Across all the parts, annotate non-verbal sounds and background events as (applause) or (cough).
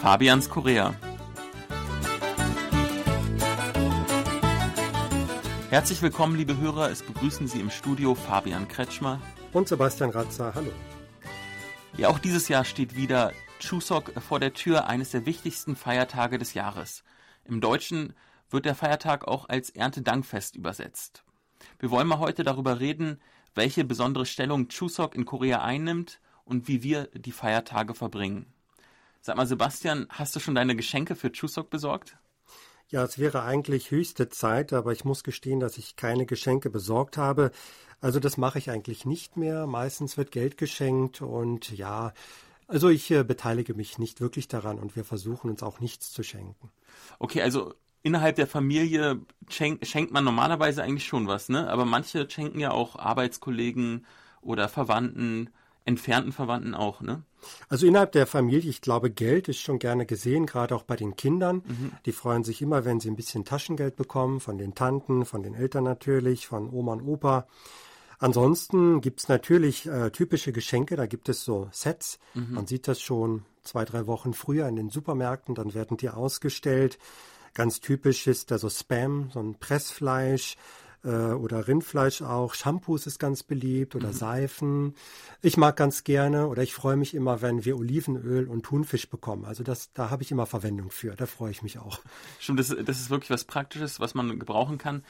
Fabians Korea. Herzlich willkommen, liebe Hörer. Es begrüßen Sie im Studio Fabian Kretschmer und Sebastian Ratzer. Hallo. Ja, auch dieses Jahr steht wieder Chuseok vor der Tür, eines der wichtigsten Feiertage des Jahres. Im Deutschen wird der Feiertag auch als Erntedankfest übersetzt. Wir wollen mal heute darüber reden, welche besondere Stellung Chuseok in Korea einnimmt und wie wir die Feiertage verbringen. Sag mal, Sebastian, hast du schon deine Geschenke für Chuseok besorgt? Ja, es wäre eigentlich höchste Zeit, aber ich muss gestehen, dass ich keine Geschenke besorgt habe. Also das mache ich eigentlich nicht mehr. Meistens wird Geld geschenkt und ja, also ich äh, beteilige mich nicht wirklich daran und wir versuchen uns auch nichts zu schenken. Okay, also innerhalb der Familie schenkt, schenkt man normalerweise eigentlich schon was, ne? Aber manche schenken ja auch Arbeitskollegen oder Verwandten, entfernten Verwandten auch, ne? Also innerhalb der Familie, ich glaube, Geld ist schon gerne gesehen, gerade auch bei den Kindern. Mhm. Die freuen sich immer, wenn sie ein bisschen Taschengeld bekommen, von den Tanten, von den Eltern natürlich, von Oma und Opa. Ansonsten gibt es natürlich äh, typische Geschenke, da gibt es so Sets. Mhm. Man sieht das schon zwei, drei Wochen früher in den Supermärkten, dann werden die ausgestellt. Ganz typisch ist da so Spam, so ein Pressfleisch äh, oder Rindfleisch auch. Shampoos ist ganz beliebt oder mhm. Seifen. Ich mag ganz gerne oder ich freue mich immer, wenn wir Olivenöl und Thunfisch bekommen. Also das, da habe ich immer Verwendung für. Da freue ich mich auch. Stimmt, das, das ist wirklich was Praktisches, was man gebrauchen kann.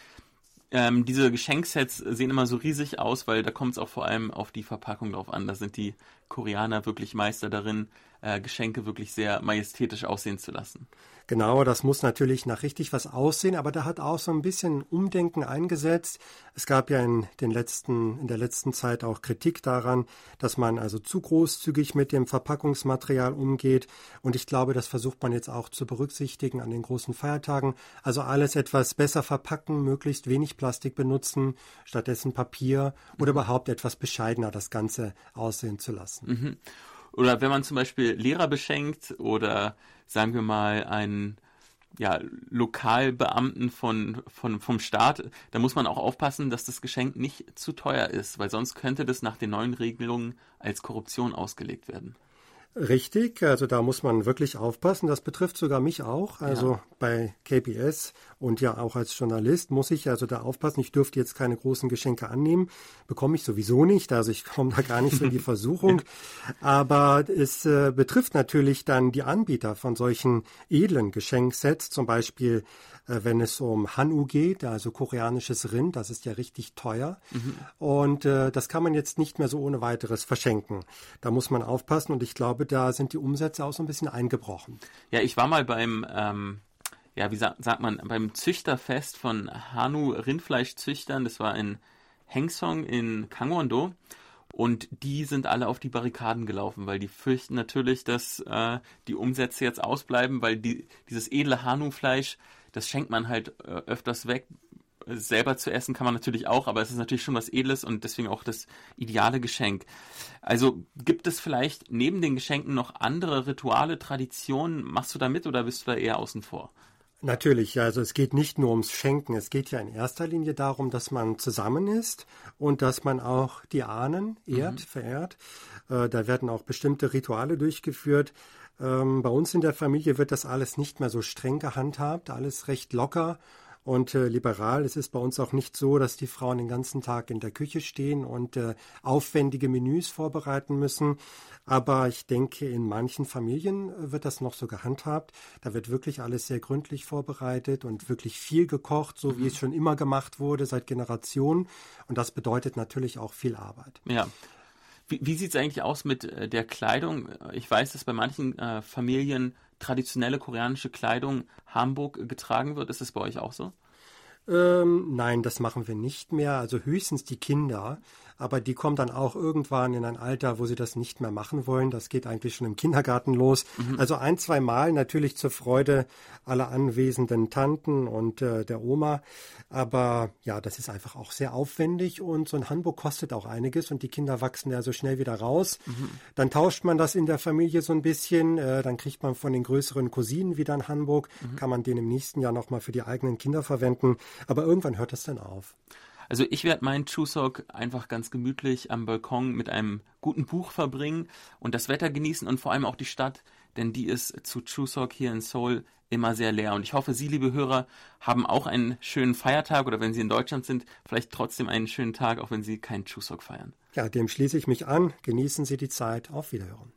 Ähm, diese Geschenksets sehen immer so riesig aus, weil da kommt es auch vor allem auf die Verpackung drauf an. Da sind die Koreaner wirklich Meister darin, äh, Geschenke wirklich sehr majestätisch aussehen zu lassen. Genau, das muss natürlich nach richtig was aussehen, aber da hat auch so ein bisschen Umdenken eingesetzt. Es gab ja in den letzten, in der letzten Zeit auch Kritik daran, dass man also zu großzügig mit dem Verpackungsmaterial umgeht. Und ich glaube, das versucht man jetzt auch zu berücksichtigen an den großen Feiertagen. Also alles etwas besser verpacken, möglichst wenig Plastik benutzen, stattdessen Papier oder mhm. überhaupt etwas bescheidener das Ganze aussehen zu lassen. Mhm. Oder wenn man zum Beispiel Lehrer beschenkt oder sagen wir mal einen ja, Lokalbeamten von, von, vom Staat, da muss man auch aufpassen, dass das Geschenk nicht zu teuer ist, weil sonst könnte das nach den neuen Regelungen als Korruption ausgelegt werden. Richtig, also da muss man wirklich aufpassen. Das betrifft sogar mich auch. Also ja. bei KBS und ja auch als Journalist muss ich also da aufpassen. Ich dürfte jetzt keine großen Geschenke annehmen. Bekomme ich sowieso nicht. Also ich komme da gar nicht so in die (laughs) Versuchung. Aber es äh, betrifft natürlich dann die Anbieter von solchen edlen Geschenksets. Zum Beispiel, äh, wenn es um Hanu geht, also koreanisches Rind. Das ist ja richtig teuer. Mhm. Und äh, das kann man jetzt nicht mehr so ohne weiteres verschenken. Da muss man aufpassen. Und ich glaube, glaube, da sind die Umsätze auch so ein bisschen eingebrochen. Ja, ich war mal beim, ähm, ja, wie sagt, sagt man, beim Züchterfest von Hanu Rindfleischzüchtern. Das war in Hengsong in Kangwon-do. Und die sind alle auf die Barrikaden gelaufen, weil die fürchten natürlich, dass äh, die Umsätze jetzt ausbleiben, weil die, dieses edle Hanu-Fleisch, das schenkt man halt äh, öfters weg, selber zu essen kann man natürlich auch, aber es ist natürlich schon was Edles und deswegen auch das ideale Geschenk. Also gibt es vielleicht neben den Geschenken noch andere Rituale, Traditionen? Machst du da mit oder bist du da eher außen vor? Natürlich, also es geht nicht nur ums Schenken, es geht ja in erster Linie darum, dass man zusammen ist und dass man auch die Ahnen ehrt, mhm. verehrt. Äh, da werden auch bestimmte Rituale durchgeführt. Ähm, bei uns in der Familie wird das alles nicht mehr so streng gehandhabt, alles recht locker und äh, liberal. Es ist bei uns auch nicht so, dass die Frauen den ganzen Tag in der Küche stehen und äh, aufwendige Menüs vorbereiten müssen. Aber ich denke, in manchen Familien äh, wird das noch so gehandhabt. Da wird wirklich alles sehr gründlich vorbereitet und wirklich viel gekocht, so mhm. wie es schon immer gemacht wurde, seit Generationen. Und das bedeutet natürlich auch viel Arbeit. Ja. Wie, wie sieht es eigentlich aus mit äh, der Kleidung? Ich weiß, dass bei manchen äh, Familien traditionelle koreanische Kleidung Hamburg getragen wird. Ist es bei euch auch so? Ähm, nein, das machen wir nicht mehr. Also höchstens die Kinder aber die kommen dann auch irgendwann in ein Alter, wo sie das nicht mehr machen wollen. Das geht eigentlich schon im Kindergarten los. Mhm. Also ein, zwei Mal natürlich zur Freude aller anwesenden Tanten und äh, der Oma. Aber ja, das ist einfach auch sehr aufwendig und so ein Handbuch kostet auch einiges und die Kinder wachsen ja so schnell wieder raus. Mhm. Dann tauscht man das in der Familie so ein bisschen. Äh, dann kriegt man von den größeren Cousinen wieder ein Handbuch. Mhm. Kann man den im nächsten Jahr nochmal für die eigenen Kinder verwenden. Aber irgendwann hört das dann auf. Also ich werde meinen Chuseok einfach ganz gemütlich am Balkon mit einem guten Buch verbringen und das Wetter genießen und vor allem auch die Stadt denn die ist zu Chuseok hier in Seoul immer sehr leer. Und ich hoffe, Sie, liebe Hörer, haben auch einen schönen Feiertag oder wenn Sie in Deutschland sind, vielleicht trotzdem einen schönen Tag, auch wenn Sie keinen Chuseok feiern. Ja, dem schließe ich mich an. Genießen Sie die Zeit. Auf Wiederhören.